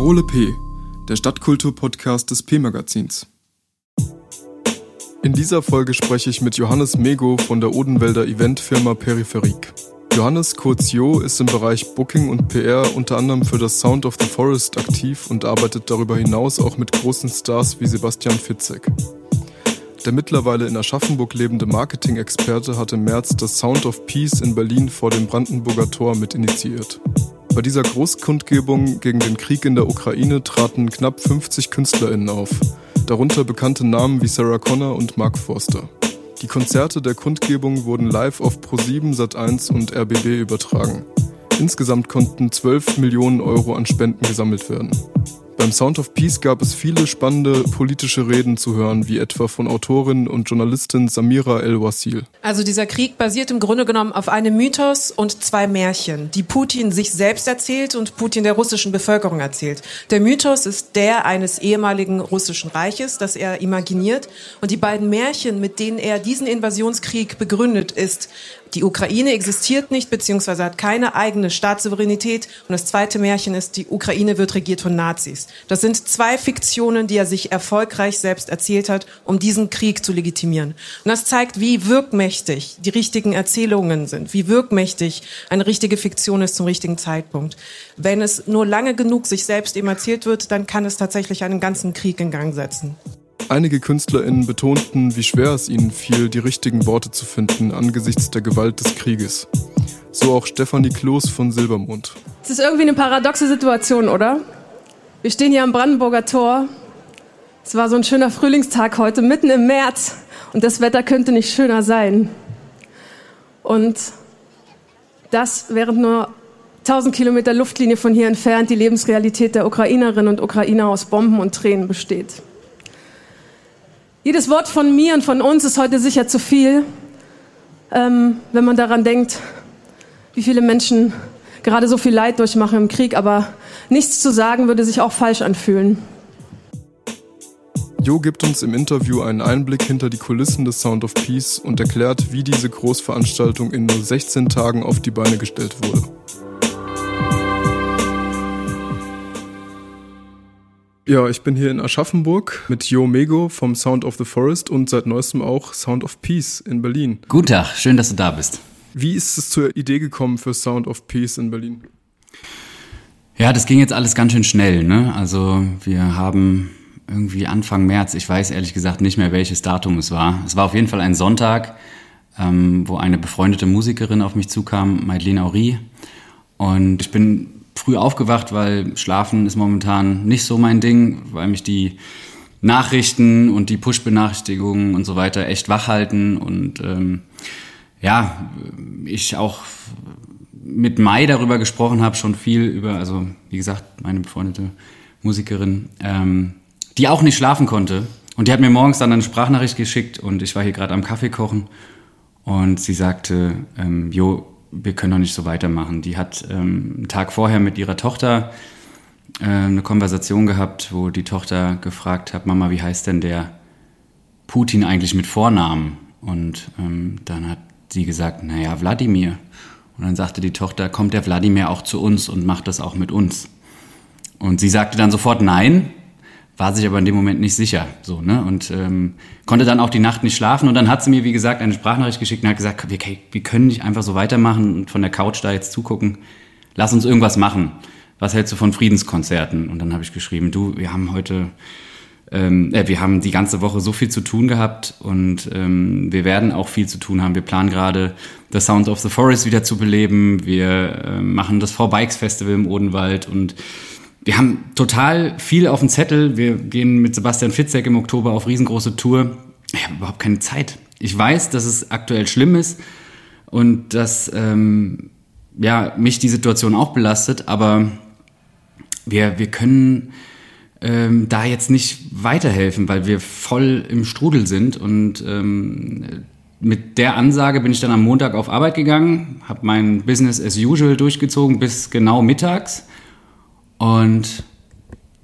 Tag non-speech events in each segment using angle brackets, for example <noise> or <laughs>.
Parole P, der Stadtkultur-Podcast des P-Magazins. In dieser Folge spreche ich mit Johannes Mego von der Odenwälder Eventfirma Peripherik. Johannes kurz Jo ist im Bereich Booking und PR unter anderem für das Sound of the Forest aktiv und arbeitet darüber hinaus auch mit großen Stars wie Sebastian Fitzek. Der mittlerweile in Aschaffenburg lebende Marketing-Experte hat im März das Sound of Peace in Berlin vor dem Brandenburger Tor mit initiiert. Bei dieser Großkundgebung gegen den Krieg in der Ukraine traten knapp 50 KünstlerInnen auf, darunter bekannte Namen wie Sarah Connor und Mark Forster. Die Konzerte der Kundgebung wurden live auf Pro7, Sat1 und RBB übertragen. Insgesamt konnten 12 Millionen Euro an Spenden gesammelt werden. Beim Sound of Peace gab es viele spannende politische Reden zu hören, wie etwa von Autorin und Journalistin Samira El-Wasil. Also dieser Krieg basiert im Grunde genommen auf einem Mythos und zwei Märchen, die Putin sich selbst erzählt und Putin der russischen Bevölkerung erzählt. Der Mythos ist der eines ehemaligen russischen Reiches, das er imaginiert. Und die beiden Märchen, mit denen er diesen Invasionskrieg begründet, ist die Ukraine existiert nicht beziehungsweise hat keine eigene Staatssouveränität. Und das zweite Märchen ist, die Ukraine wird regiert von Nazis. Das sind zwei Fiktionen, die er sich erfolgreich selbst erzählt hat, um diesen Krieg zu legitimieren. Und das zeigt, wie wirkmächtig die richtigen Erzählungen sind, wie wirkmächtig eine richtige Fiktion ist zum richtigen Zeitpunkt. Wenn es nur lange genug sich selbst eben erzählt wird, dann kann es tatsächlich einen ganzen Krieg in Gang setzen. Einige KünstlerInnen betonten, wie schwer es ihnen fiel, die richtigen Worte zu finden angesichts der Gewalt des Krieges. So auch Stefanie Kloß von Silbermond. Es ist irgendwie eine paradoxe Situation, oder? Wir stehen hier am Brandenburger Tor. Es war so ein schöner Frühlingstag heute, mitten im März. Und das Wetter könnte nicht schöner sein. Und das, während nur 1000 Kilometer Luftlinie von hier entfernt die Lebensrealität der Ukrainerinnen und Ukrainer aus Bomben und Tränen besteht. Jedes Wort von mir und von uns ist heute sicher zu viel, ähm, wenn man daran denkt, wie viele Menschen gerade so viel Leid durchmachen im Krieg, aber nichts zu sagen würde sich auch falsch anfühlen. Jo gibt uns im Interview einen Einblick hinter die Kulissen des Sound of Peace und erklärt, wie diese Großveranstaltung in nur 16 Tagen auf die Beine gestellt wurde. Ja, ich bin hier in Aschaffenburg mit Jo Mego vom Sound of the Forest und seit neuestem auch Sound of Peace in Berlin. Guten Tag, schön, dass du da bist. Wie ist es zur Idee gekommen für Sound of Peace in Berlin? Ja, das ging jetzt alles ganz schön schnell. Ne? Also wir haben irgendwie Anfang März, ich weiß ehrlich gesagt nicht mehr, welches Datum es war. Es war auf jeden Fall ein Sonntag, ähm, wo eine befreundete Musikerin auf mich zukam, Madeleine Aurie. Und ich bin früh aufgewacht, weil Schlafen ist momentan nicht so mein Ding, weil mich die Nachrichten und die Push-Benachrichtigungen und so weiter echt wach halten und ähm, ja, ich auch mit Mai darüber gesprochen habe, schon viel über, also wie gesagt, meine befreundete Musikerin, ähm, die auch nicht schlafen konnte. Und die hat mir morgens dann eine Sprachnachricht geschickt und ich war hier gerade am Kaffee kochen und sie sagte, ähm, Jo, wir können doch nicht so weitermachen. Die hat ähm, einen Tag vorher mit ihrer Tochter äh, eine Konversation gehabt, wo die Tochter gefragt hat, Mama, wie heißt denn der Putin eigentlich mit Vornamen? Und ähm, dann hat sie gesagt, naja, Wladimir. Und dann sagte die Tochter, kommt der Wladimir auch zu uns und macht das auch mit uns? Und sie sagte dann sofort nein, war sich aber in dem Moment nicht sicher. So, ne? Und ähm, konnte dann auch die Nacht nicht schlafen. Und dann hat sie mir, wie gesagt, eine Sprachnachricht geschickt und hat gesagt, wir, wir können nicht einfach so weitermachen und von der Couch da jetzt zugucken. Lass uns irgendwas machen. Was hältst du von Friedenskonzerten? Und dann habe ich geschrieben, du, wir haben heute, ähm, äh, wir haben die ganze Woche so viel zu tun gehabt und ähm, wir werden auch viel zu tun haben. Wir planen gerade, The Sound of the Forest wieder zu beleben. Wir äh, machen das V-Bikes Festival im Odenwald und wir haben total viel auf dem Zettel. Wir gehen mit Sebastian Fitzek im Oktober auf riesengroße Tour. Ich habe überhaupt keine Zeit. Ich weiß, dass es aktuell schlimm ist und dass ähm, ja, mich die Situation auch belastet, aber wir, wir können ähm, da jetzt nicht weiterhelfen, weil wir voll im Strudel sind. Und ähm, mit der Ansage bin ich dann am Montag auf Arbeit gegangen, habe mein Business as usual durchgezogen bis genau mittags und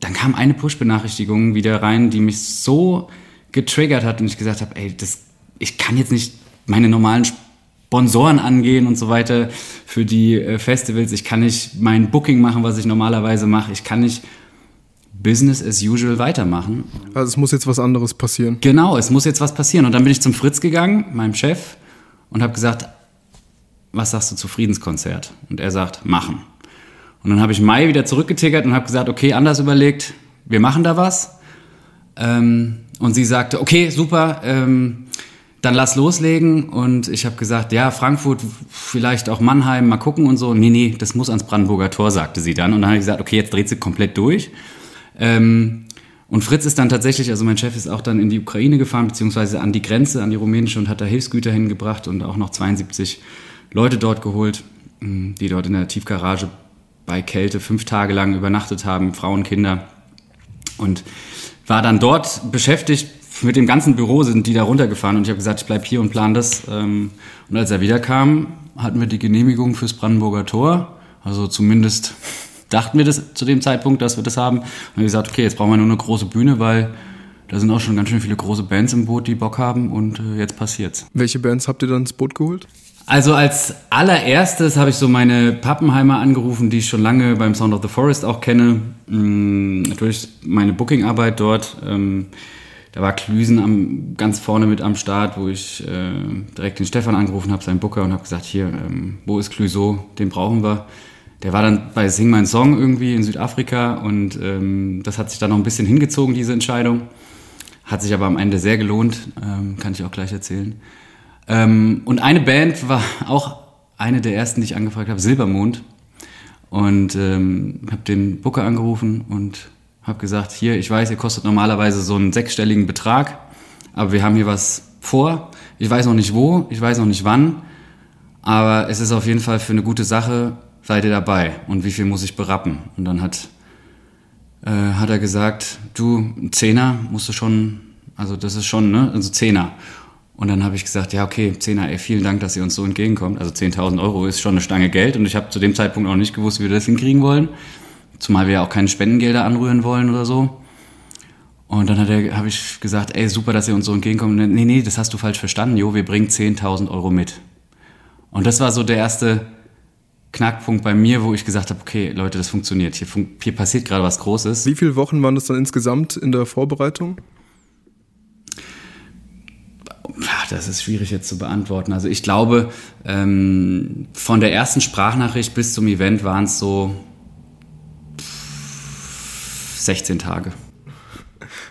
dann kam eine Push-Benachrichtigung wieder rein, die mich so getriggert hat und ich gesagt habe, ey, das, ich kann jetzt nicht meine normalen Sponsoren angehen und so weiter für die äh, Festivals. Ich kann nicht mein Booking machen, was ich normalerweise mache. Ich kann nicht Business as usual weitermachen. Also es muss jetzt was anderes passieren. Genau, es muss jetzt was passieren. Und dann bin ich zum Fritz gegangen, meinem Chef, und habe gesagt, was sagst du zu Friedenskonzert? Und er sagt, machen. Und dann habe ich Mai wieder zurückgetickert und habe gesagt, okay, anders überlegt, wir machen da was. Ähm, und sie sagte, okay, super, ähm, dann lass loslegen. Und ich habe gesagt, ja, Frankfurt, vielleicht auch Mannheim, mal gucken und so. Nee, nee, das muss ans Brandenburger Tor, sagte sie dann. Und dann habe ich gesagt, okay, jetzt dreht sie komplett durch. Ähm, und Fritz ist dann tatsächlich, also mein Chef ist auch dann in die Ukraine gefahren, beziehungsweise an die Grenze, an die rumänische und hat da Hilfsgüter hingebracht und auch noch 72 Leute dort geholt, mm, die dort in der Tiefgarage bei Kälte fünf Tage lang übernachtet haben, Frauen, Kinder. Und war dann dort beschäftigt, mit dem ganzen Büro sind die da runtergefahren und ich habe gesagt, ich bleib hier und plan das. Ähm, und als er wiederkam, hatten wir die Genehmigung fürs Brandenburger Tor. Also zumindest dachten wir das zu dem Zeitpunkt, dass wir das haben. Und wir gesagt, okay, jetzt brauchen wir nur eine große Bühne, weil da sind auch schon ganz schön viele große Bands im Boot, die Bock haben und äh, jetzt passiert's. Welche Bands habt ihr dann ins Boot geholt? Also als allererstes habe ich so meine Pappenheimer angerufen, die ich schon lange beim Sound of the Forest auch kenne, mh, durch meine Bookingarbeit dort. Ähm, da war Klüsen am, ganz vorne mit am Start, wo ich äh, direkt den Stefan angerufen habe, seinen Booker, und habe gesagt, hier, ähm, wo ist Clüso? Den brauchen wir. Der war dann bei Sing Mein Song irgendwie in Südafrika und ähm, das hat sich dann noch ein bisschen hingezogen, diese Entscheidung. Hat sich aber am Ende sehr gelohnt, kann ich auch gleich erzählen. Ähm, und eine Band war auch eine der ersten, die ich angefragt habe, Silbermond. Und ähm, habe den Booker angerufen und habe gesagt, hier, ich weiß, ihr kostet normalerweise so einen sechsstelligen Betrag, aber wir haben hier was vor. Ich weiß noch nicht wo, ich weiß noch nicht wann, aber es ist auf jeden Fall für eine gute Sache, seid ihr dabei und wie viel muss ich berappen? Und dann hat, äh, hat er gesagt, du, ein Zehner musst du schon, also das ist schon, ne, also Zehner. Und dann habe ich gesagt, ja, okay, Zehner, ey, vielen Dank, dass ihr uns so entgegenkommt. Also 10.000 Euro ist schon eine Stange Geld und ich habe zu dem Zeitpunkt auch nicht gewusst, wie wir das hinkriegen wollen. Zumal wir ja auch keine Spendengelder anrühren wollen oder so. Und dann habe ich gesagt, ey, super, dass ihr uns so entgegenkommt. Nee, nee, das hast du falsch verstanden, Jo, wir bringen 10.000 Euro mit. Und das war so der erste Knackpunkt bei mir, wo ich gesagt habe, okay, Leute, das funktioniert. Hier, fun hier passiert gerade was Großes. Wie viele Wochen waren das dann insgesamt in der Vorbereitung? Das ist schwierig jetzt zu beantworten. Also ich glaube, ähm, von der ersten Sprachnachricht bis zum Event waren es so 16 Tage.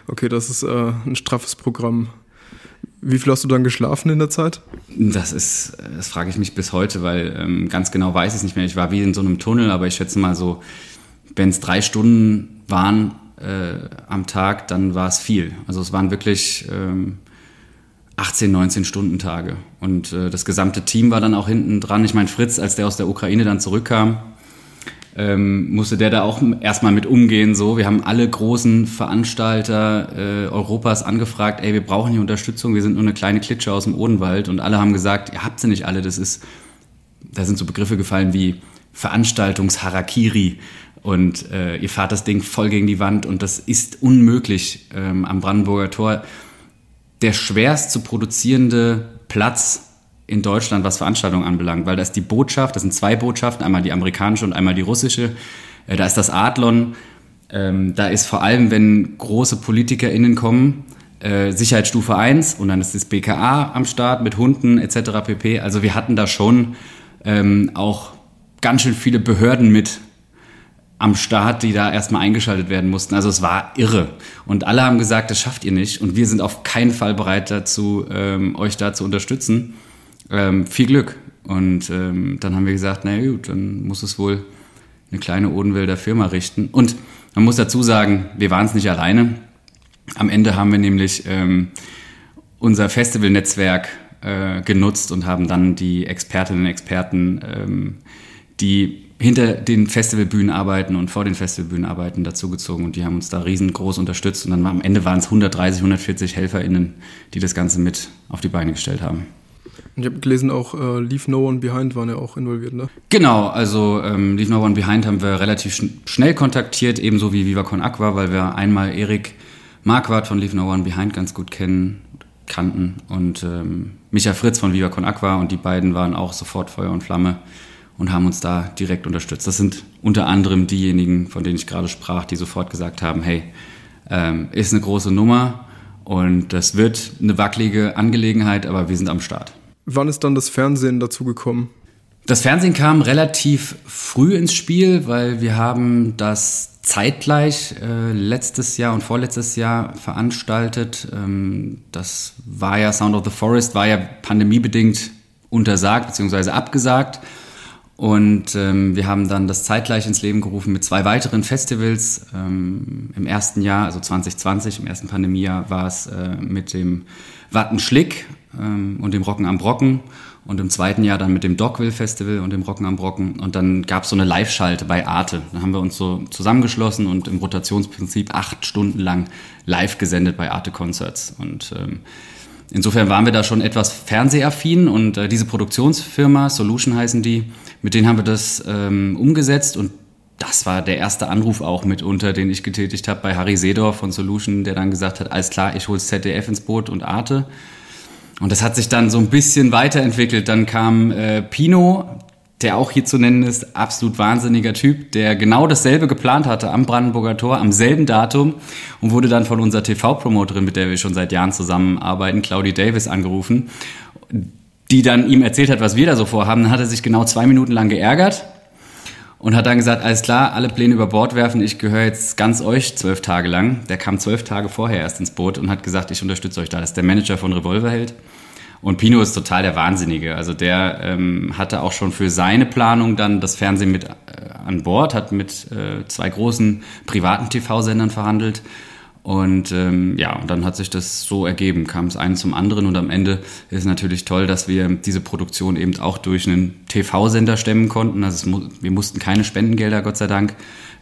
Okay, das ist äh, ein straffes Programm. Wie viel hast du dann geschlafen in der Zeit? Das ist, das frage ich mich bis heute, weil ähm, ganz genau weiß ich es nicht mehr. Ich war wie in so einem Tunnel, aber ich schätze mal so, wenn es drei Stunden waren äh, am Tag, dann war es viel. Also es waren wirklich ähm, 18, 19 Stunden Tage. Und äh, das gesamte Team war dann auch hinten dran. Ich meine, Fritz, als der aus der Ukraine dann zurückkam, ähm, musste der da auch erstmal mit umgehen. So, wir haben alle großen Veranstalter äh, Europas angefragt, ey, wir brauchen hier Unterstützung, wir sind nur eine kleine Klitsche aus dem Odenwald und alle haben gesagt, ihr habt sie nicht alle, das ist, da sind so Begriffe gefallen wie Veranstaltungsharakiri und äh, ihr fahrt das Ding voll gegen die Wand und das ist unmöglich ähm, am Brandenburger Tor der schwerst zu produzierende Platz in Deutschland, was Veranstaltungen anbelangt, weil da ist die Botschaft, das sind zwei Botschaften, einmal die amerikanische und einmal die russische. Äh, da ist das Adlon, ähm, da ist vor allem, wenn große PolitikerInnen kommen, äh, Sicherheitsstufe 1 und dann ist das BKA am Start mit Hunden etc. pp. Also wir hatten da schon ähm, auch ganz schön viele Behörden mit am Start, die da erstmal eingeschaltet werden mussten. Also es war irre. Und alle haben gesagt, das schafft ihr nicht. Und wir sind auf keinen Fall bereit dazu, ähm, euch da zu unterstützen. Ähm, viel Glück. Und ähm, dann haben wir gesagt, na gut, dann muss es wohl eine kleine Odenwälder Firma richten. Und man muss dazu sagen, wir waren es nicht alleine. Am Ende haben wir nämlich ähm, unser Festivalnetzwerk äh, genutzt und haben dann die Expertinnen und Experten, ähm, die hinter den Festivalbühnen arbeiten und vor den Festivalbühnen arbeiten dazugezogen und die haben uns da riesengroß unterstützt und dann am Ende waren es 130, 140 HelferInnen, die das Ganze mit auf die Beine gestellt haben. Und ich habe gelesen, auch äh, Leave No One Behind waren ja auch involviert, ne? Genau, also ähm, Leave No One Behind haben wir relativ schn schnell kontaktiert, ebenso wie Viva Con Aqua, weil wir einmal Erik Marquardt von Leave No One Behind ganz gut kennen, kannten und ähm, Micha Fritz von Viva Con Aqua und die beiden waren auch sofort Feuer und Flamme und haben uns da direkt unterstützt. Das sind unter anderem diejenigen, von denen ich gerade sprach, die sofort gesagt haben, hey, ähm, ist eine große Nummer und das wird eine wackelige Angelegenheit, aber wir sind am Start. Wann ist dann das Fernsehen dazu gekommen? Das Fernsehen kam relativ früh ins Spiel, weil wir haben das zeitgleich äh, letztes Jahr und vorletztes Jahr veranstaltet. Ähm, das war ja Sound of the Forest, war ja pandemiebedingt untersagt bzw. abgesagt. Und ähm, wir haben dann das zeitgleich ins Leben gerufen mit zwei weiteren Festivals. Ähm, Im ersten Jahr, also 2020, im ersten Pandemiejahr, war es äh, mit dem Wattenschlick ähm, und dem Rocken am Brocken und im zweiten Jahr dann mit dem Dogville Festival und dem Rocken am Brocken. Und dann gab es so eine Live-Schalte bei Arte. Da haben wir uns so zusammengeschlossen und im Rotationsprinzip acht Stunden lang live gesendet bei Arte Concerts. Und ähm, insofern waren wir da schon etwas fernsehaffin und äh, diese Produktionsfirma, Solution heißen die, mit denen haben wir das ähm, umgesetzt und das war der erste Anruf auch mitunter, den ich getätigt habe bei Harry Seedorf von Solution, der dann gesagt hat, alles klar, ich hole ZDF ins Boot und Arte. Und das hat sich dann so ein bisschen weiterentwickelt. Dann kam äh, Pino, der auch hier zu nennen ist, absolut wahnsinniger Typ, der genau dasselbe geplant hatte am Brandenburger Tor, am selben Datum und wurde dann von unserer TV-Promoterin, mit der wir schon seit Jahren zusammenarbeiten, Claudie Davis, angerufen, die dann ihm erzählt hat, was wir da so vorhaben. Dann hat er sich genau zwei Minuten lang geärgert und hat dann gesagt, alles klar, alle Pläne über Bord werfen, ich gehöre jetzt ganz euch zwölf Tage lang. Der kam zwölf Tage vorher erst ins Boot und hat gesagt, ich unterstütze euch da. Das ist der Manager von Revolverheld. Und Pino ist total der Wahnsinnige. Also der ähm, hatte auch schon für seine Planung dann das Fernsehen mit äh, an Bord, hat mit äh, zwei großen privaten TV-Sendern verhandelt und ähm, ja, und dann hat sich das so ergeben, kam es einen zum anderen und am Ende ist natürlich toll, dass wir diese Produktion eben auch durch einen TV-Sender stemmen konnten. Also es, wir mussten keine Spendengelder, Gott sei Dank,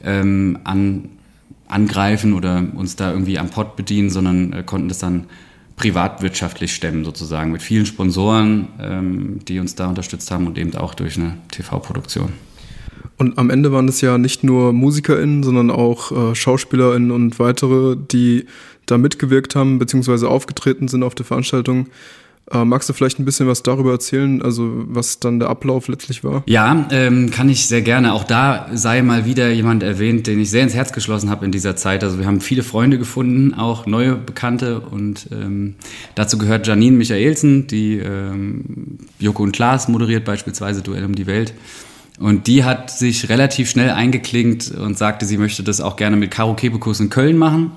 ähm, an, angreifen oder uns da irgendwie am Pott bedienen, sondern äh, konnten das dann privatwirtschaftlich stemmen sozusagen mit vielen Sponsoren, ähm, die uns da unterstützt haben und eben auch durch eine TV-Produktion. Und am Ende waren es ja nicht nur MusikerInnen, sondern auch äh, SchauspielerInnen und weitere, die da mitgewirkt haben, beziehungsweise aufgetreten sind auf der Veranstaltung. Äh, magst du vielleicht ein bisschen was darüber erzählen, also was dann der Ablauf letztlich war? Ja, ähm, kann ich sehr gerne. Auch da sei mal wieder jemand erwähnt, den ich sehr ins Herz geschlossen habe in dieser Zeit. Also wir haben viele Freunde gefunden, auch neue Bekannte und ähm, dazu gehört Janine Michaelsen, die ähm, Joko und Klaas moderiert beispielsweise Duell um die Welt. Und die hat sich relativ schnell eingeklinkt und sagte, sie möchte das auch gerne mit Karo Kebekus in Köln machen.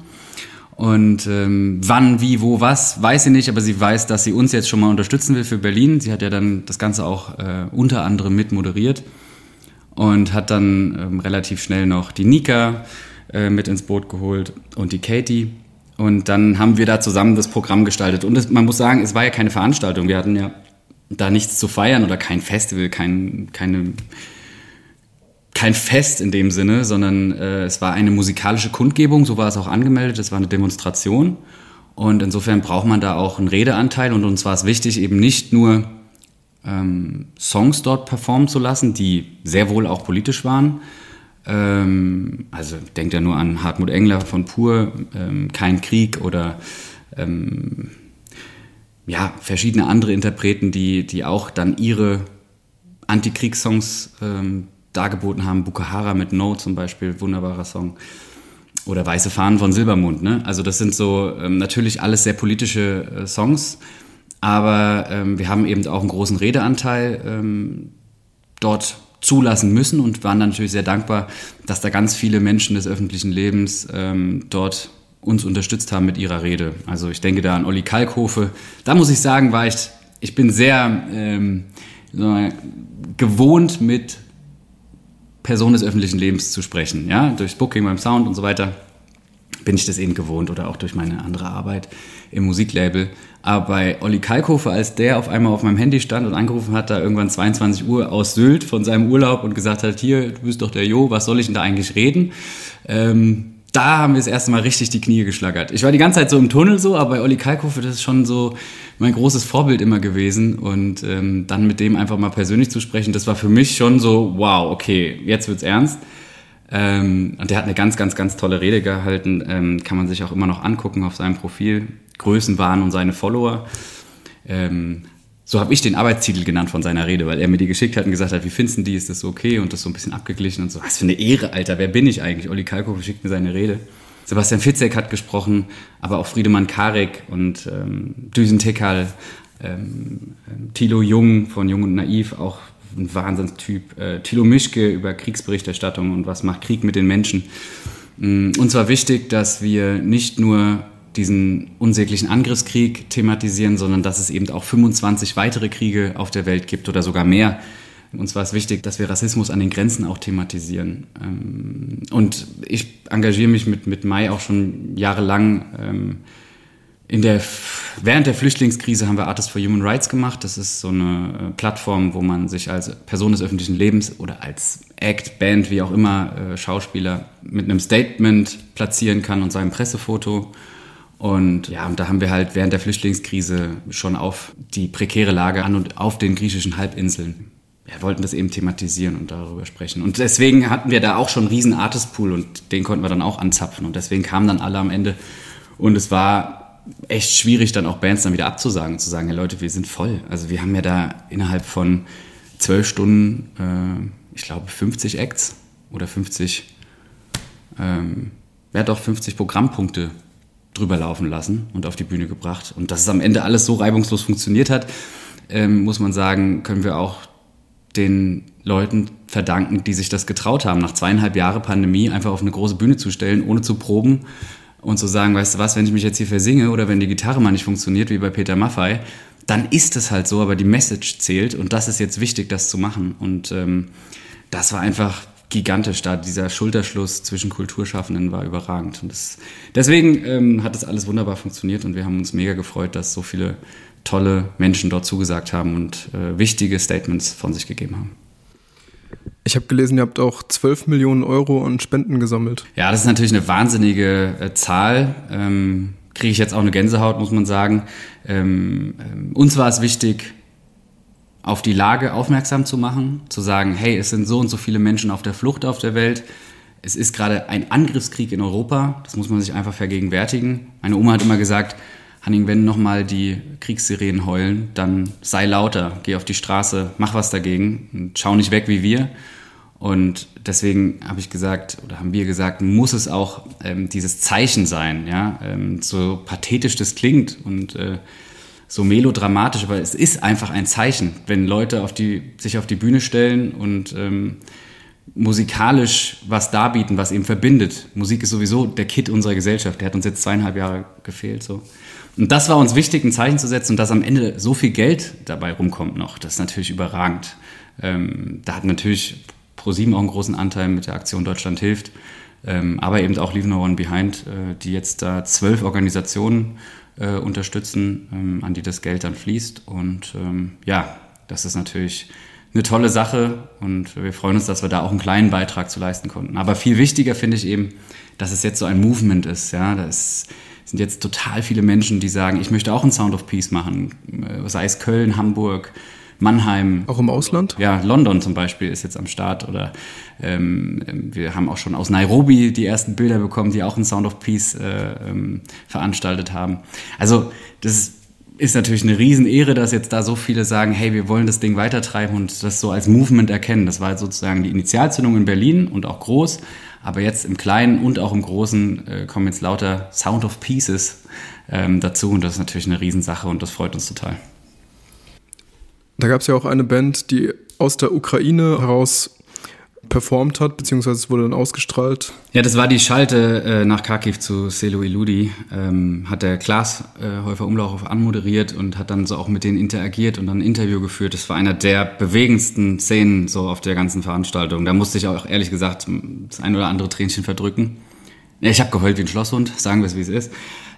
Und ähm, wann, wie, wo, was, weiß sie nicht, aber sie weiß, dass sie uns jetzt schon mal unterstützen will für Berlin. Sie hat ja dann das Ganze auch äh, unter anderem mit moderiert und hat dann ähm, relativ schnell noch die Nika äh, mit ins Boot geholt und die Katie. Und dann haben wir da zusammen das Programm gestaltet. Und das, man muss sagen, es war ja keine Veranstaltung. Wir hatten ja da nichts zu feiern oder kein Festival, kein, keine, kein Fest in dem Sinne, sondern äh, es war eine musikalische Kundgebung, so war es auch angemeldet, es war eine Demonstration. Und insofern braucht man da auch einen Redeanteil und uns war es wichtig, eben nicht nur ähm, Songs dort performen zu lassen, die sehr wohl auch politisch waren. Ähm, also denkt ja nur an Hartmut Engler von Pur, ähm, Kein Krieg oder ähm, ja, verschiedene andere Interpreten, die, die auch dann ihre Antikriegssongs ähm, dargeboten haben. Bukahara mit No zum Beispiel, wunderbarer Song. Oder Weiße Fahnen von Silbermond. Ne? Also das sind so ähm, natürlich alles sehr politische äh, Songs, aber ähm, wir haben eben auch einen großen Redeanteil ähm, dort zulassen müssen und waren dann natürlich sehr dankbar, dass da ganz viele Menschen des öffentlichen Lebens ähm, dort uns unterstützt haben mit ihrer Rede. Also ich denke da an Olli Kalkhofe. Da muss ich sagen, war ich, ich bin sehr ähm, gewohnt mit Personen des öffentlichen Lebens zu sprechen. Ja, durchs Booking beim Sound und so weiter bin ich das eben gewohnt oder auch durch meine andere Arbeit im Musiklabel. Aber bei Olli Kalkofe, als der auf einmal auf meinem Handy stand und angerufen hat, da irgendwann 22 Uhr aus Sylt von seinem Urlaub und gesagt hat, hier, du bist doch der Jo, was soll ich denn da eigentlich reden? Ähm, da haben wir das erste Mal richtig die Knie geschlagert. Ich war die ganze Zeit so im Tunnel so, aber bei Olli Kalkofe, das ist schon so mein großes Vorbild immer gewesen. Und ähm, dann mit dem einfach mal persönlich zu sprechen, das war für mich schon so, wow, okay, jetzt wird's ernst. Ähm, und der hat eine ganz, ganz, ganz tolle Rede gehalten. Ähm, kann man sich auch immer noch angucken auf seinem Profil. Größenwahn und seine Follower. Ähm, so habe ich den Arbeitstitel genannt von seiner Rede, weil er mir die geschickt hat und gesagt hat, wie findest du die, ist das okay und das so ein bisschen abgeglichen und so. Was für eine Ehre, Alter, wer bin ich eigentlich? Olli Kalkofe schickt mir seine Rede. Sebastian Fitzek hat gesprochen, aber auch Friedemann Karek und ähm, Düsen Tekal, ähm, ähm, Thilo Jung von Jung und Naiv, auch ein Wahnsinnstyp. Äh, Thilo Mischke über Kriegsberichterstattung und was macht Krieg mit den Menschen. Mm, uns war wichtig, dass wir nicht nur diesen unsäglichen Angriffskrieg thematisieren, sondern dass es eben auch 25 weitere Kriege auf der Welt gibt oder sogar mehr. Uns war es wichtig, dass wir Rassismus an den Grenzen auch thematisieren. Ähm, und ich engagiere mich mit, mit Mai auch schon jahrelang. Ähm, in der, während der Flüchtlingskrise haben wir Artists for Human Rights gemacht. Das ist so eine äh, Plattform, wo man sich als Person des öffentlichen Lebens oder als Act, Band, wie auch immer, äh, Schauspieler mit einem Statement platzieren kann und seinem Pressefoto. Und ja, und da haben wir halt während der Flüchtlingskrise schon auf die prekäre Lage an und auf den griechischen Halbinseln. Wir wollten das eben thematisieren und darüber sprechen. Und deswegen hatten wir da auch schon einen riesen Artist-Pool und den konnten wir dann auch anzapfen. Und deswegen kamen dann alle am Ende. Und es war echt schwierig, dann auch Bands dann wieder abzusagen und zu sagen, hey Leute, wir sind voll. Also wir haben ja da innerhalb von zwölf Stunden, äh, ich glaube, 50 Acts oder 50, ähm, ja doch 50 Programmpunkte drüber laufen lassen und auf die Bühne gebracht. Und dass es am Ende alles so reibungslos funktioniert hat, ähm, muss man sagen, können wir auch den Leuten verdanken, die sich das getraut haben, nach zweieinhalb Jahren Pandemie einfach auf eine große Bühne zu stellen, ohne zu proben und zu sagen, weißt du was, wenn ich mich jetzt hier versinge oder wenn die Gitarre mal nicht funktioniert, wie bei Peter Maffei, dann ist es halt so, aber die Message zählt und das ist jetzt wichtig, das zu machen. Und ähm, das war einfach gigantisch da. Dieser Schulterschluss zwischen Kulturschaffenden war überragend. Und das, deswegen ähm, hat das alles wunderbar funktioniert und wir haben uns mega gefreut, dass so viele tolle Menschen dort zugesagt haben und äh, wichtige Statements von sich gegeben haben. Ich habe gelesen, ihr habt auch 12 Millionen Euro an Spenden gesammelt. Ja, das ist natürlich eine wahnsinnige äh, Zahl. Ähm, Kriege ich jetzt auch eine Gänsehaut, muss man sagen. Ähm, ähm, uns war es wichtig, auf die Lage aufmerksam zu machen, zu sagen, hey, es sind so und so viele Menschen auf der Flucht auf der Welt. Es ist gerade ein Angriffskrieg in Europa. Das muss man sich einfach vergegenwärtigen. Meine Oma hat immer gesagt, Hanning, wenn nochmal die Kriegssirenen heulen, dann sei lauter, geh auf die Straße, mach was dagegen und schau nicht weg wie wir. Und deswegen habe ich gesagt, oder haben wir gesagt, muss es auch ähm, dieses Zeichen sein, ja, ähm, so pathetisch das klingt und äh, so melodramatisch, aber es ist einfach ein Zeichen, wenn Leute auf die, sich auf die Bühne stellen und ähm, musikalisch was darbieten, was eben verbindet. Musik ist sowieso der Kit unserer Gesellschaft. Der hat uns jetzt zweieinhalb Jahre gefehlt. So. Und das war uns wichtig, ein Zeichen zu setzen und dass am Ende so viel Geld dabei rumkommt noch. Das ist natürlich überragend. Ähm, da hat natürlich ProSieben auch einen großen Anteil mit der Aktion Deutschland hilft. Ähm, aber eben auch Leave No One Behind, äh, die jetzt da zwölf Organisationen äh, unterstützen, ähm, an die das Geld dann fließt. Und ähm, ja, das ist natürlich eine tolle Sache und wir freuen uns, dass wir da auch einen kleinen Beitrag zu leisten konnten. Aber viel wichtiger finde ich eben, dass es jetzt so ein Movement ist. Ja, das sind jetzt total viele Menschen, die sagen, ich möchte auch einen Sound of Peace machen, äh, sei es Köln, Hamburg, Mannheim. Auch im Ausland? Ja, London zum Beispiel ist jetzt am Start. Oder ähm, wir haben auch schon aus Nairobi die ersten Bilder bekommen, die auch einen Sound of Peace äh, ähm, veranstaltet haben. Also das ist natürlich eine Riesenehre, dass jetzt da so viele sagen, hey, wir wollen das Ding weitertreiben und das so als Movement erkennen. Das war sozusagen die Initialzündung in Berlin und auch groß. Aber jetzt im Kleinen und auch im Großen äh, kommen jetzt lauter Sound of Pieces ähm, dazu und das ist natürlich eine Riesensache und das freut uns total. Da gab es ja auch eine Band, die aus der Ukraine heraus performt hat, beziehungsweise es wurde dann ausgestrahlt. Ja, das war die Schalte äh, nach Kharkiv zu Selo Iludi. Ähm, hat der Klaas äh, Häufer Umlauf anmoderiert und hat dann so auch mit denen interagiert und dann ein Interview geführt. Das war einer der bewegendsten Szenen so auf der ganzen Veranstaltung. Da musste ich auch ehrlich gesagt das ein oder andere Tränchen verdrücken. Ich habe geheult wie ein Schlosshund, sagen wir es wie es ist.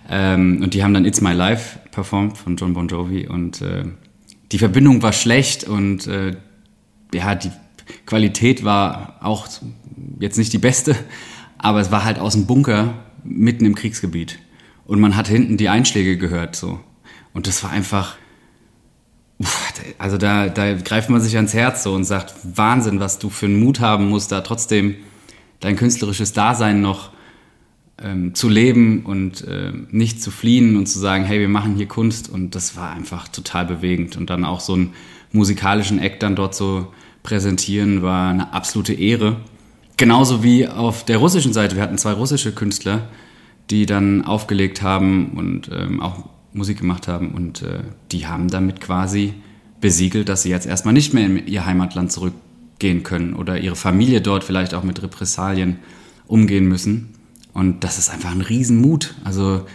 Ähm, und die haben dann It's My Life performt von John Bon Jovi und äh, die Verbindung war schlecht und äh, ja, die Qualität war auch jetzt nicht die beste, aber es war halt aus dem Bunker mitten im Kriegsgebiet. Und man hat hinten die Einschläge gehört so. Und das war einfach, also da, da greift man sich ans Herz so und sagt, Wahnsinn, was du für einen Mut haben musst, da trotzdem dein künstlerisches Dasein noch ähm, zu leben und äh, nicht zu fliehen und zu sagen, hey, wir machen hier Kunst. Und das war einfach total bewegend. Und dann auch so einen musikalischen Act dann dort so präsentieren, war eine absolute Ehre. Genauso wie auf der russischen Seite. Wir hatten zwei russische Künstler, die dann aufgelegt haben und ähm, auch Musik gemacht haben. Und äh, die haben damit quasi besiegelt, dass sie jetzt erstmal nicht mehr in ihr Heimatland zurückgehen können oder ihre Familie dort vielleicht auch mit Repressalien umgehen müssen. Und das ist einfach ein Riesenmut. Also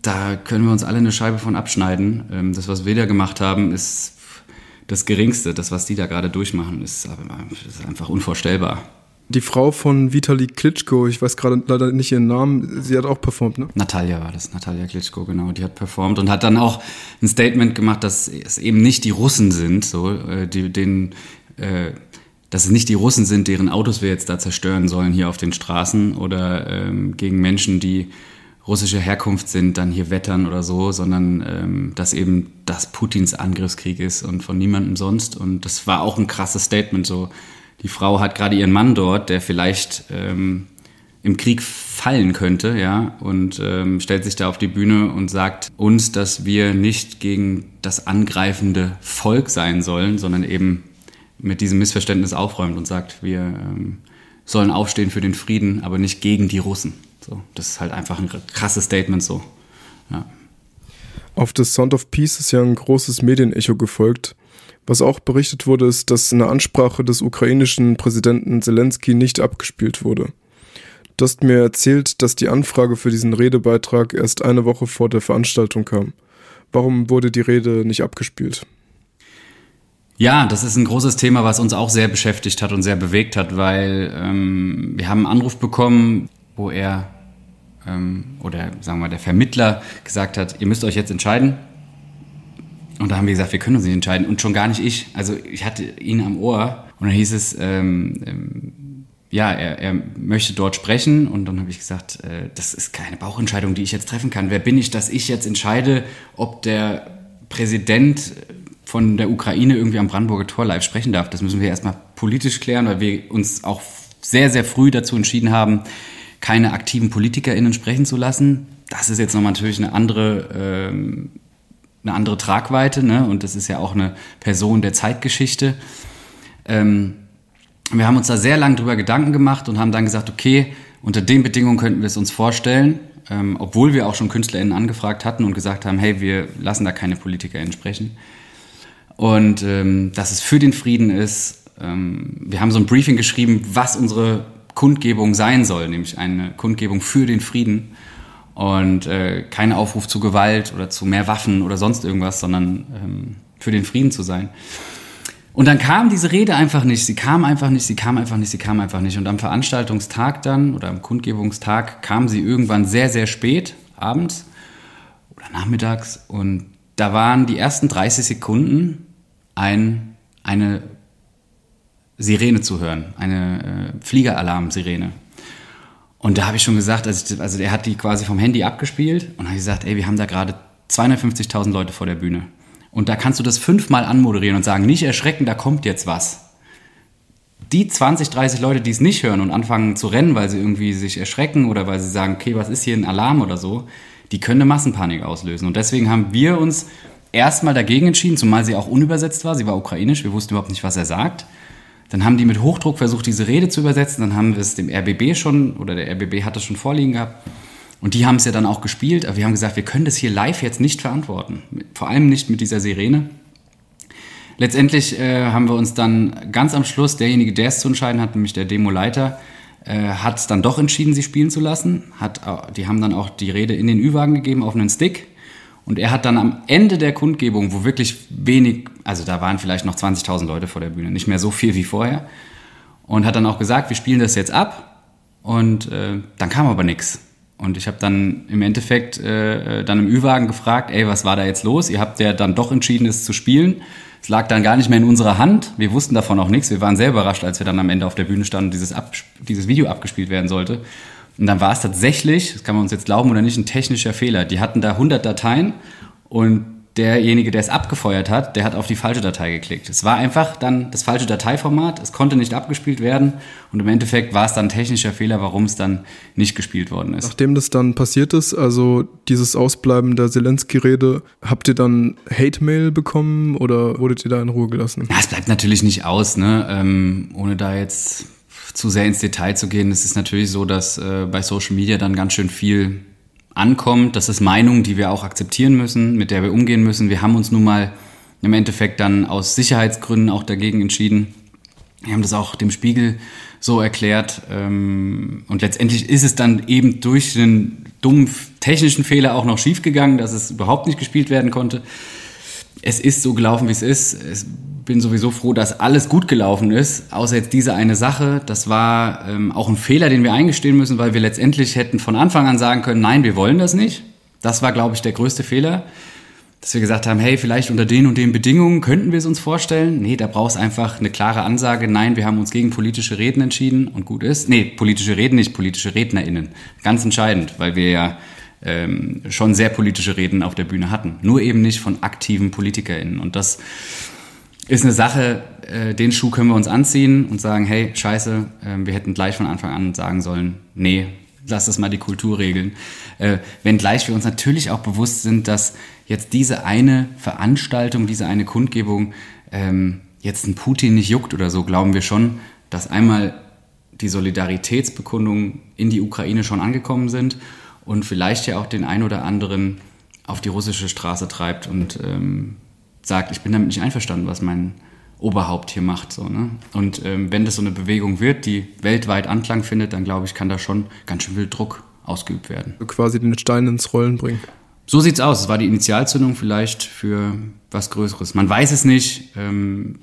da können wir uns alle eine Scheibe von abschneiden. Ähm, das, was wir da gemacht haben, ist das Geringste. Das, was die da gerade durchmachen, ist, ist einfach unvorstellbar. Die Frau von Vitali Klitschko, ich weiß gerade leider nicht ihren Namen, sie hat auch performt, ne? Natalia war das, Natalia Klitschko, genau, die hat performt und hat dann auch ein Statement gemacht, dass es eben nicht die Russen sind, so, äh, die, den, äh, dass es nicht die Russen sind, deren Autos wir jetzt da zerstören sollen hier auf den Straßen oder ähm, gegen Menschen, die russischer Herkunft sind, dann hier wettern oder so, sondern ähm, dass eben das Putins Angriffskrieg ist und von niemandem sonst. Und das war auch ein krasses Statement, so die Frau hat gerade ihren Mann dort, der vielleicht ähm, im Krieg fallen könnte, ja, und ähm, stellt sich da auf die Bühne und sagt uns, dass wir nicht gegen das angreifende Volk sein sollen, sondern eben mit diesem Missverständnis aufräumt und sagt, wir ähm, sollen aufstehen für den Frieden, aber nicht gegen die Russen. So, das ist halt einfach ein krasses Statement so. Ja. Auf das Sound of Peace ist ja ein großes Medienecho gefolgt. Was auch berichtet wurde, ist, dass eine Ansprache des ukrainischen Präsidenten Zelensky nicht abgespielt wurde. Du hast mir erzählt, dass die Anfrage für diesen Redebeitrag erst eine Woche vor der Veranstaltung kam. Warum wurde die Rede nicht abgespielt? Ja, das ist ein großes Thema, was uns auch sehr beschäftigt hat und sehr bewegt hat, weil ähm, wir haben einen Anruf bekommen, wo er ähm, oder sagen wir der Vermittler gesagt hat, ihr müsst euch jetzt entscheiden, und da haben wir gesagt, wir können uns nicht entscheiden. Und schon gar nicht ich. Also ich hatte ihn am Ohr und dann hieß es, ähm, ähm, ja, er, er möchte dort sprechen. Und dann habe ich gesagt, äh, das ist keine Bauchentscheidung, die ich jetzt treffen kann. Wer bin ich, dass ich jetzt entscheide, ob der Präsident von der Ukraine irgendwie am Brandenburger Tor live sprechen darf? Das müssen wir erstmal politisch klären, weil wir uns auch sehr, sehr früh dazu entschieden haben, keine aktiven PolitikerInnen sprechen zu lassen. Das ist jetzt nochmal natürlich eine andere ähm, eine andere Tragweite, ne? und das ist ja auch eine Person der Zeitgeschichte. Ähm, wir haben uns da sehr lange drüber Gedanken gemacht und haben dann gesagt, okay, unter den Bedingungen könnten wir es uns vorstellen, ähm, obwohl wir auch schon KünstlerInnen angefragt hatten und gesagt haben, hey, wir lassen da keine PolitikerInnen sprechen. Und ähm, dass es für den Frieden ist. Ähm, wir haben so ein Briefing geschrieben, was unsere Kundgebung sein soll, nämlich eine Kundgebung für den Frieden und äh, kein Aufruf zu Gewalt oder zu mehr Waffen oder sonst irgendwas, sondern ähm, für den Frieden zu sein. Und dann kam diese Rede einfach nicht, sie kam einfach nicht, sie kam einfach nicht, sie kam einfach nicht. Und am Veranstaltungstag dann oder am Kundgebungstag kam sie irgendwann sehr, sehr spät, abends oder nachmittags. Und da waren die ersten 30 Sekunden ein, eine Sirene zu hören, eine äh, Fliegeralarm-Sirene. Und da habe ich schon gesagt, also, also er hat die quasi vom Handy abgespielt und habe gesagt, ey, wir haben da gerade 250.000 Leute vor der Bühne. Und da kannst du das fünfmal anmoderieren und sagen, nicht erschrecken, da kommt jetzt was. Die 20, 30 Leute, die es nicht hören und anfangen zu rennen, weil sie irgendwie sich erschrecken oder weil sie sagen, okay, was ist hier ein Alarm oder so, die können eine Massenpanik auslösen. Und deswegen haben wir uns erstmal dagegen entschieden, zumal sie auch unübersetzt war. Sie war ukrainisch, wir wussten überhaupt nicht, was er sagt. Dann haben die mit Hochdruck versucht, diese Rede zu übersetzen. Dann haben wir es dem RBB schon, oder der RBB hat das schon vorliegen gehabt. Und die haben es ja dann auch gespielt. Aber wir haben gesagt, wir können das hier live jetzt nicht verantworten. Vor allem nicht mit dieser Sirene. Letztendlich äh, haben wir uns dann ganz am Schluss, derjenige, der es zu entscheiden hat, nämlich der Demoleiter, äh, hat dann doch entschieden, sie spielen zu lassen. Hat, die haben dann auch die Rede in den Ü-Wagen gegeben auf einen Stick. Und er hat dann am Ende der Kundgebung, wo wirklich wenig, also da waren vielleicht noch 20.000 Leute vor der Bühne, nicht mehr so viel wie vorher, und hat dann auch gesagt, wir spielen das jetzt ab. Und äh, dann kam aber nichts. Und ich habe dann im Endeffekt äh, dann im Ü-Wagen gefragt, ey, was war da jetzt los? Ihr habt ja dann doch entschieden, es zu spielen. Es lag dann gar nicht mehr in unserer Hand. Wir wussten davon auch nichts. Wir waren sehr überrascht, als wir dann am Ende auf der Bühne standen und dieses, dieses Video abgespielt werden sollte. Und dann war es tatsächlich, das kann man uns jetzt glauben oder nicht, ein technischer Fehler. Die hatten da 100 Dateien und derjenige, der es abgefeuert hat, der hat auf die falsche Datei geklickt. Es war einfach dann das falsche Dateiformat, es konnte nicht abgespielt werden und im Endeffekt war es dann ein technischer Fehler, warum es dann nicht gespielt worden ist. Nachdem das dann passiert ist, also dieses Ausbleiben der Zelensky-Rede, habt ihr dann Hate-Mail bekommen oder wurdet ihr da in Ruhe gelassen? Ja, es bleibt natürlich nicht aus, ne? Ähm, ohne da jetzt zu sehr ins Detail zu gehen. Es ist natürlich so, dass äh, bei Social Media dann ganz schön viel ankommt. Das ist Meinung, die wir auch akzeptieren müssen, mit der wir umgehen müssen. Wir haben uns nun mal im Endeffekt dann aus Sicherheitsgründen auch dagegen entschieden. Wir haben das auch dem Spiegel so erklärt. Ähm, und letztendlich ist es dann eben durch den dummen technischen Fehler auch noch schiefgegangen, dass es überhaupt nicht gespielt werden konnte. Es ist so gelaufen, wie es ist. Es bin sowieso froh, dass alles gut gelaufen ist, außer jetzt diese eine Sache. Das war ähm, auch ein Fehler, den wir eingestehen müssen, weil wir letztendlich hätten von Anfang an sagen können, nein, wir wollen das nicht. Das war, glaube ich, der größte Fehler, dass wir gesagt haben, hey, vielleicht unter den und den Bedingungen könnten wir es uns vorstellen. Nee, da brauchst einfach eine klare Ansage. Nein, wir haben uns gegen politische Reden entschieden und gut ist. Nee, politische Reden nicht, politische RednerInnen. Ganz entscheidend, weil wir ja ähm, schon sehr politische Reden auf der Bühne hatten. Nur eben nicht von aktiven PolitikerInnen. Und das ist eine Sache, äh, den Schuh können wir uns anziehen und sagen, hey, scheiße, äh, wir hätten gleich von Anfang an sagen sollen, nee, lass das mal die Kultur regeln. Äh, wenngleich wir uns natürlich auch bewusst sind, dass jetzt diese eine Veranstaltung, diese eine Kundgebung ähm, jetzt ein Putin nicht juckt oder so, glauben wir schon, dass einmal die Solidaritätsbekundungen in die Ukraine schon angekommen sind und vielleicht ja auch den ein oder anderen auf die russische Straße treibt und ähm, sagt, ich bin damit nicht einverstanden, was mein Oberhaupt hier macht. So, ne? Und ähm, wenn das so eine Bewegung wird, die weltweit Anklang findet, dann glaube ich, kann da schon ganz schön viel Druck ausgeübt werden. Quasi den Stein ins Rollen bringen. So sieht's aus. Es war die Initialzündung vielleicht für was Größeres. Man weiß es nicht. Ähm,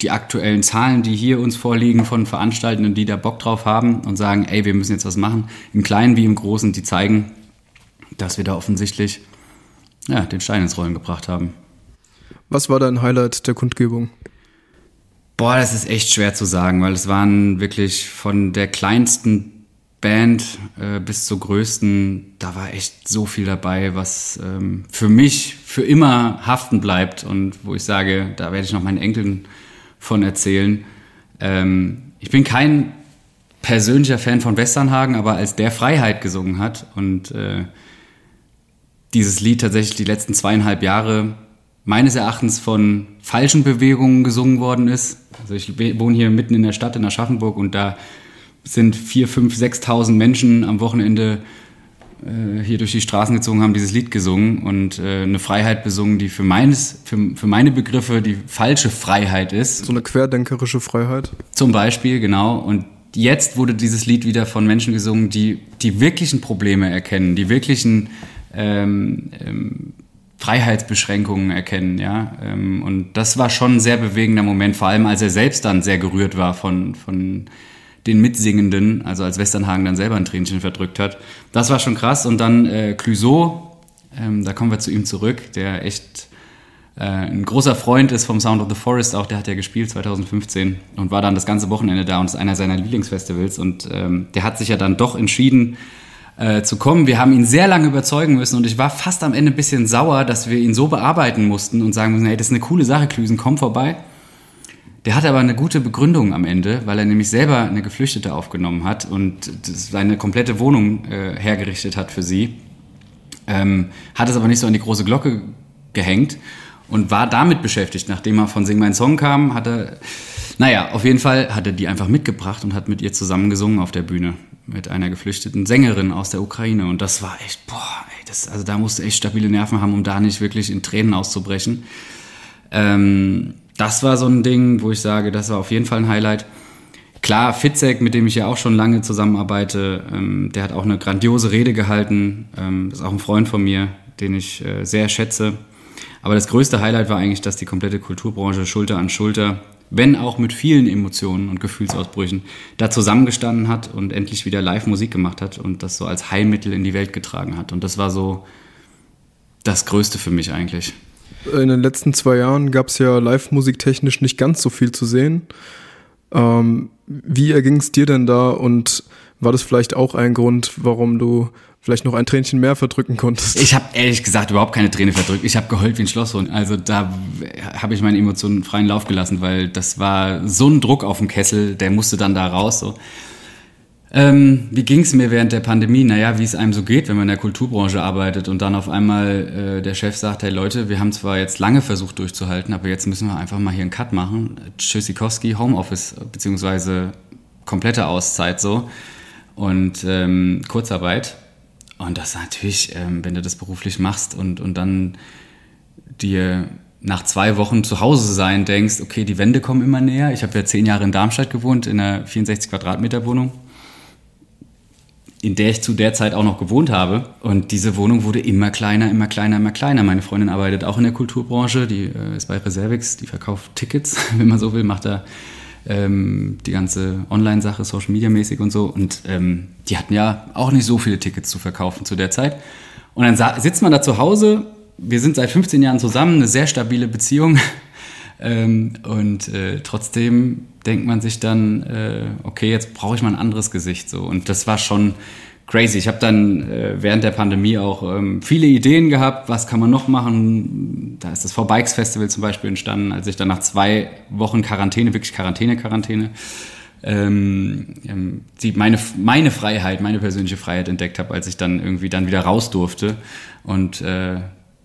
die aktuellen Zahlen, die hier uns vorliegen von Veranstaltenden, die da Bock drauf haben und sagen, ey, wir müssen jetzt was machen, im Kleinen wie im Großen, die zeigen, dass wir da offensichtlich ja, den Stein ins Rollen gebracht haben. Was war dein Highlight der Kundgebung? Boah, das ist echt schwer zu sagen, weil es waren wirklich von der kleinsten Band äh, bis zur größten, da war echt so viel dabei, was ähm, für mich für immer haften bleibt und wo ich sage, da werde ich noch meinen Enkeln von erzählen. Ähm, ich bin kein persönlicher Fan von Westernhagen, aber als der Freiheit gesungen hat und äh, dieses Lied tatsächlich die letzten zweieinhalb Jahre meines Erachtens von falschen Bewegungen gesungen worden ist. Also ich wohne hier mitten in der Stadt in Aschaffenburg und da sind vier, fünf, sechstausend Menschen am Wochenende äh, hier durch die Straßen gezogen, haben dieses Lied gesungen und äh, eine Freiheit besungen, die für meines, für, für meine Begriffe die falsche Freiheit ist. So eine querdenkerische Freiheit. Zum Beispiel, genau. Und jetzt wurde dieses Lied wieder von Menschen gesungen, die die wirklichen Probleme erkennen, die wirklichen ähm, ähm, Freiheitsbeschränkungen erkennen, ja. Ähm, und das war schon ein sehr bewegender Moment, vor allem als er selbst dann sehr gerührt war von, von den Mitsingenden, also als Westernhagen dann selber ein Tränchen verdrückt hat. Das war schon krass. Und dann äh, Clouseau, ähm, da kommen wir zu ihm zurück, der echt äh, ein großer Freund ist vom Sound of the Forest auch, der hat ja gespielt 2015 und war dann das ganze Wochenende da und ist einer seiner Lieblingsfestivals. Und ähm, der hat sich ja dann doch entschieden, äh, zu kommen. Wir haben ihn sehr lange überzeugen müssen und ich war fast am Ende ein bisschen sauer, dass wir ihn so bearbeiten mussten und sagen müssen, hey, das ist eine coole Sache, Klüsen, komm vorbei. Der hatte aber eine gute Begründung am Ende, weil er nämlich selber eine Geflüchtete aufgenommen hat und seine komplette Wohnung äh, hergerichtet hat für sie. Ähm, hat es aber nicht so an die große Glocke gehängt und war damit beschäftigt. Nachdem er von Sing Mein Song kam, hat er, naja, auf jeden Fall hat er die einfach mitgebracht und hat mit ihr zusammen gesungen auf der Bühne mit einer geflüchteten Sängerin aus der Ukraine. Und das war echt, boah, ey, das, also da musst du echt stabile Nerven haben, um da nicht wirklich in Tränen auszubrechen. Ähm, das war so ein Ding, wo ich sage, das war auf jeden Fall ein Highlight. Klar, Fitzek, mit dem ich ja auch schon lange zusammenarbeite, ähm, der hat auch eine grandiose Rede gehalten. Ähm, ist auch ein Freund von mir, den ich äh, sehr schätze. Aber das größte Highlight war eigentlich, dass die komplette Kulturbranche Schulter an Schulter wenn auch mit vielen Emotionen und Gefühlsausbrüchen, da zusammengestanden hat und endlich wieder live Musik gemacht hat und das so als Heilmittel in die Welt getragen hat. Und das war so das Größte für mich eigentlich. In den letzten zwei Jahren gab es ja live-musik technisch nicht ganz so viel zu sehen. Ähm, wie erging es dir denn da und war das vielleicht auch ein Grund, warum du vielleicht noch ein Tränchen mehr verdrücken konntest. Ich habe ehrlich gesagt überhaupt keine Träne verdrückt. Ich habe geheult wie ein Schlosshund. Also da habe ich meine Emotionen freien Lauf gelassen, weil das war so ein Druck auf dem Kessel, der musste dann da raus. So. Ähm, wie ging es mir während der Pandemie? Naja, wie es einem so geht, wenn man in der Kulturbranche arbeitet und dann auf einmal äh, der Chef sagt, hey Leute, wir haben zwar jetzt lange versucht durchzuhalten, aber jetzt müssen wir einfach mal hier einen Cut machen. Tschüssikowski, Homeoffice, beziehungsweise komplette Auszeit so und ähm, Kurzarbeit. Und das natürlich, ähm, wenn du das beruflich machst und, und dann dir nach zwei Wochen zu Hause sein denkst, okay, die Wände kommen immer näher. Ich habe ja zehn Jahre in Darmstadt gewohnt, in einer 64 Quadratmeter Wohnung in der ich zu der Zeit auch noch gewohnt habe. Und diese Wohnung wurde immer kleiner, immer kleiner, immer kleiner. Meine Freundin arbeitet auch in der Kulturbranche, die äh, ist bei Reservix, die verkauft Tickets, <laughs> wenn man so will, macht da ähm, die ganze Online-Sache, Social Media mäßig und so. Und ähm, die hatten ja auch nicht so viele Tickets zu verkaufen zu der Zeit. Und dann sitzt man da zu Hause. Wir sind seit 15 Jahren zusammen, eine sehr stabile Beziehung. <laughs> ähm, und äh, trotzdem denkt man sich dann, äh, okay, jetzt brauche ich mal ein anderes Gesicht. So. Und das war schon crazy. Ich habe dann äh, während der Pandemie auch ähm, viele Ideen gehabt, was kann man noch machen. Da ist das V-Bikes Festival zum Beispiel entstanden, als ich dann nach zwei Wochen Quarantäne, wirklich Quarantäne, Quarantäne, ähm, ähm die meine, meine Freiheit, meine persönliche Freiheit entdeckt habe, als ich dann irgendwie dann wieder raus durfte und äh,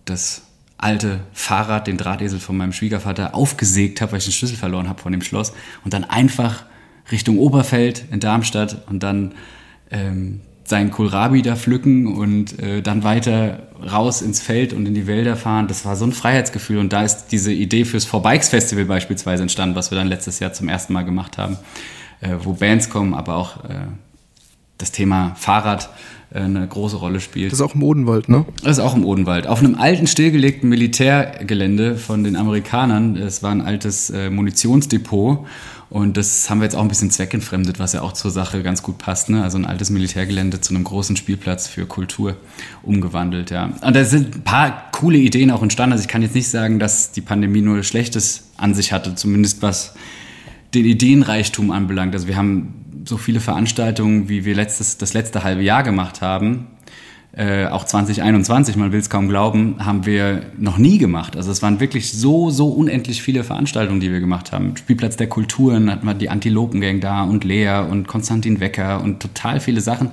das alte Fahrrad, den Drahtesel von meinem Schwiegervater aufgesägt habe, weil ich den Schlüssel verloren habe von dem Schloss und dann einfach Richtung Oberfeld in Darmstadt und dann ähm, seinen Kohlrabi da pflücken und äh, dann weiter raus ins Feld und in die Wälder fahren. Das war so ein Freiheitsgefühl und da ist diese Idee fürs Forbikes Festival beispielsweise entstanden, was wir dann letztes Jahr zum ersten Mal gemacht haben, äh, wo Bands kommen, aber auch äh, das Thema Fahrrad äh, eine große Rolle spielt. Das ist auch im Odenwald, ne? Das ist auch im Odenwald. Auf einem alten, stillgelegten Militärgelände von den Amerikanern. Es war ein altes äh, Munitionsdepot. Und das haben wir jetzt auch ein bisschen zweckentfremdet, was ja auch zur Sache ganz gut passt. Ne? Also ein altes Militärgelände zu einem großen Spielplatz für Kultur umgewandelt, ja. Und da sind ein paar coole Ideen auch entstanden. Also ich kann jetzt nicht sagen, dass die Pandemie nur Schlechtes an sich hatte, zumindest was den Ideenreichtum anbelangt. Also wir haben so viele Veranstaltungen, wie wir letztes, das letzte halbe Jahr gemacht haben, äh, auch 2021, man will es kaum glauben, haben wir noch nie gemacht. Also es waren wirklich so, so unendlich viele Veranstaltungen, die wir gemacht haben. Spielplatz der Kulturen hatten wir die Antilopengang da und Lea und Konstantin Wecker und total viele Sachen,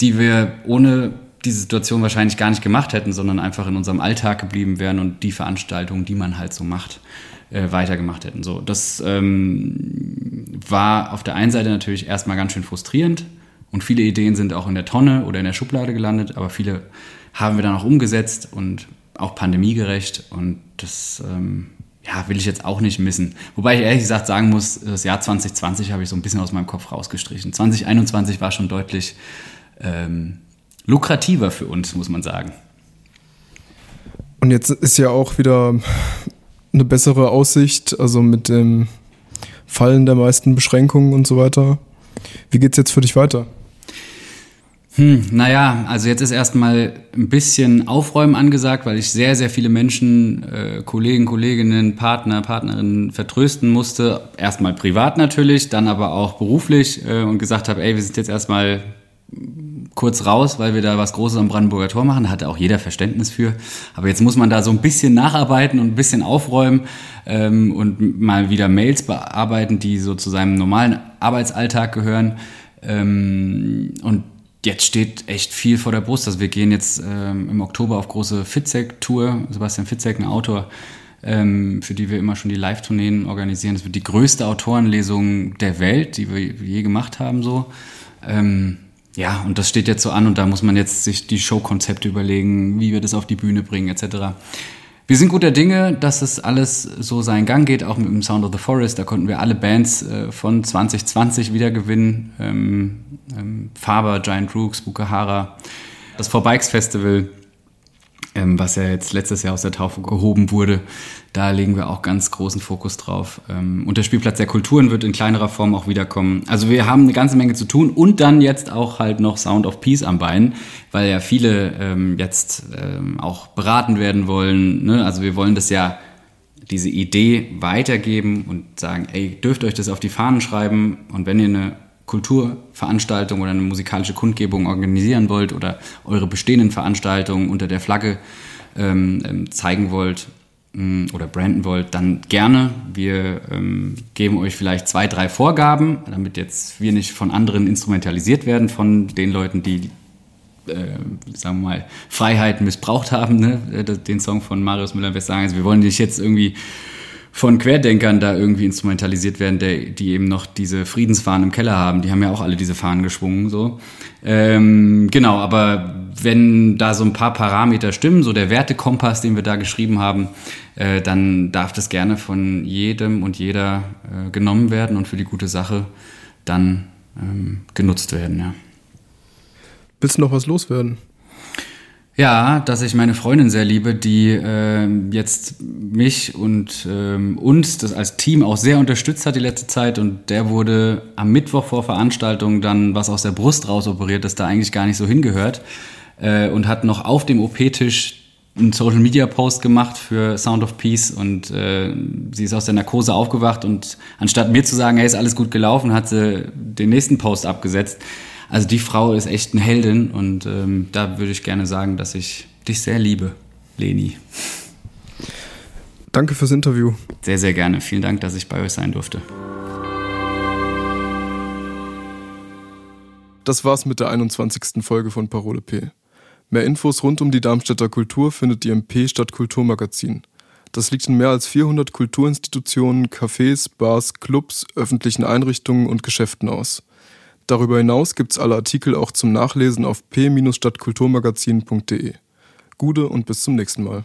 die wir ohne diese Situation wahrscheinlich gar nicht gemacht hätten, sondern einfach in unserem Alltag geblieben wären und die Veranstaltungen, die man halt so macht äh, weitergemacht hätten. So, das ähm, war auf der einen Seite natürlich erstmal ganz schön frustrierend und viele Ideen sind auch in der Tonne oder in der Schublade gelandet, aber viele haben wir dann auch umgesetzt und auch pandemiegerecht und das ähm, ja, will ich jetzt auch nicht missen. Wobei ich ehrlich gesagt sagen muss, das Jahr 2020 habe ich so ein bisschen aus meinem Kopf rausgestrichen. 2021 war schon deutlich ähm, lukrativer für uns, muss man sagen. Und jetzt ist ja auch wieder eine bessere Aussicht, also mit dem Fallen der meisten Beschränkungen und so weiter. Wie geht's jetzt für dich weiter? Hm, naja, also jetzt ist erstmal ein bisschen Aufräumen angesagt, weil ich sehr, sehr viele Menschen, äh, Kollegen, Kolleginnen, Partner, Partnerinnen vertrösten musste. Erstmal privat natürlich, dann aber auch beruflich äh, und gesagt habe, ey, wir sind jetzt erstmal kurz raus, weil wir da was Großes am Brandenburger Tor machen. Da hatte auch jeder Verständnis für. Aber jetzt muss man da so ein bisschen nacharbeiten und ein bisschen aufräumen ähm, und mal wieder Mails bearbeiten, die so zu seinem normalen Arbeitsalltag gehören. Ähm, und jetzt steht echt viel vor der Brust. Also wir gehen jetzt ähm, im Oktober auf große Fitzek-Tour. Sebastian Fitzek, ein Autor, ähm, für die wir immer schon die Live-Tourneen organisieren. Das wird die größte Autorenlesung der Welt, die wir je gemacht haben. So. Ähm, ja, und das steht jetzt so an und da muss man jetzt sich die Showkonzepte überlegen, wie wir das auf die Bühne bringen, etc. Wir sind guter Dinge, dass es alles so seinen Gang geht, auch mit dem Sound of the Forest. Da konnten wir alle Bands äh, von 2020 wieder gewinnen. Ähm, ähm, Faber, Giant Rooks, Bukahara. Das For Bikes Festival ähm, was ja jetzt letztes Jahr aus der Taufe gehoben wurde. Da legen wir auch ganz großen Fokus drauf. Ähm, und der Spielplatz der Kulturen wird in kleinerer Form auch wiederkommen. Also wir haben eine ganze Menge zu tun und dann jetzt auch halt noch Sound of Peace am Bein, weil ja viele ähm, jetzt ähm, auch beraten werden wollen. Ne? Also wir wollen das ja diese Idee weitergeben und sagen, ey, dürft euch das auf die Fahnen schreiben und wenn ihr eine Kulturveranstaltung oder eine musikalische Kundgebung organisieren wollt oder eure bestehenden Veranstaltungen unter der Flagge ähm, zeigen wollt oder branden wollt, dann gerne. Wir ähm, geben euch vielleicht zwei, drei Vorgaben, damit jetzt wir nicht von anderen instrumentalisiert werden, von den Leuten, die äh, sagen wir mal, Freiheit missbraucht haben, ne? Äh, den Song von Marius Müller-Western. Also wir wollen nicht jetzt irgendwie von Querdenkern da irgendwie instrumentalisiert werden, der, die eben noch diese Friedensfahnen im Keller haben. Die haben ja auch alle diese Fahnen geschwungen, so. Ähm, genau, aber wenn da so ein paar Parameter stimmen, so der Wertekompass, den wir da geschrieben haben, äh, dann darf das gerne von jedem und jeder äh, genommen werden und für die gute Sache dann ähm, genutzt werden, ja. Willst du noch was loswerden? Ja, dass ich meine Freundin sehr liebe, die äh, jetzt mich und ähm, uns das als Team auch sehr unterstützt hat die letzte Zeit und der wurde am Mittwoch vor Veranstaltung dann was aus der Brust rausoperiert, das da eigentlich gar nicht so hingehört äh, und hat noch auf dem OP-Tisch einen Social Media Post gemacht für Sound of Peace und äh, sie ist aus der Narkose aufgewacht und anstatt mir zu sagen, hey, ist alles gut gelaufen, hat sie den nächsten Post abgesetzt. Also die Frau ist echt eine Heldin und ähm, da würde ich gerne sagen, dass ich dich sehr liebe, Leni. Danke fürs Interview. Sehr, sehr gerne. Vielen Dank, dass ich bei euch sein durfte. Das war's mit der 21. Folge von Parole P. Mehr Infos rund um die Darmstädter Kultur findet ihr im P Stadt Kulturmagazin. Das liegt in mehr als 400 Kulturinstitutionen, Cafés, Bars, Clubs, öffentlichen Einrichtungen und Geschäften aus. Darüber hinaus gibt's alle Artikel auch zum Nachlesen auf p-stadtkulturmagazin.de. Gude und bis zum nächsten Mal.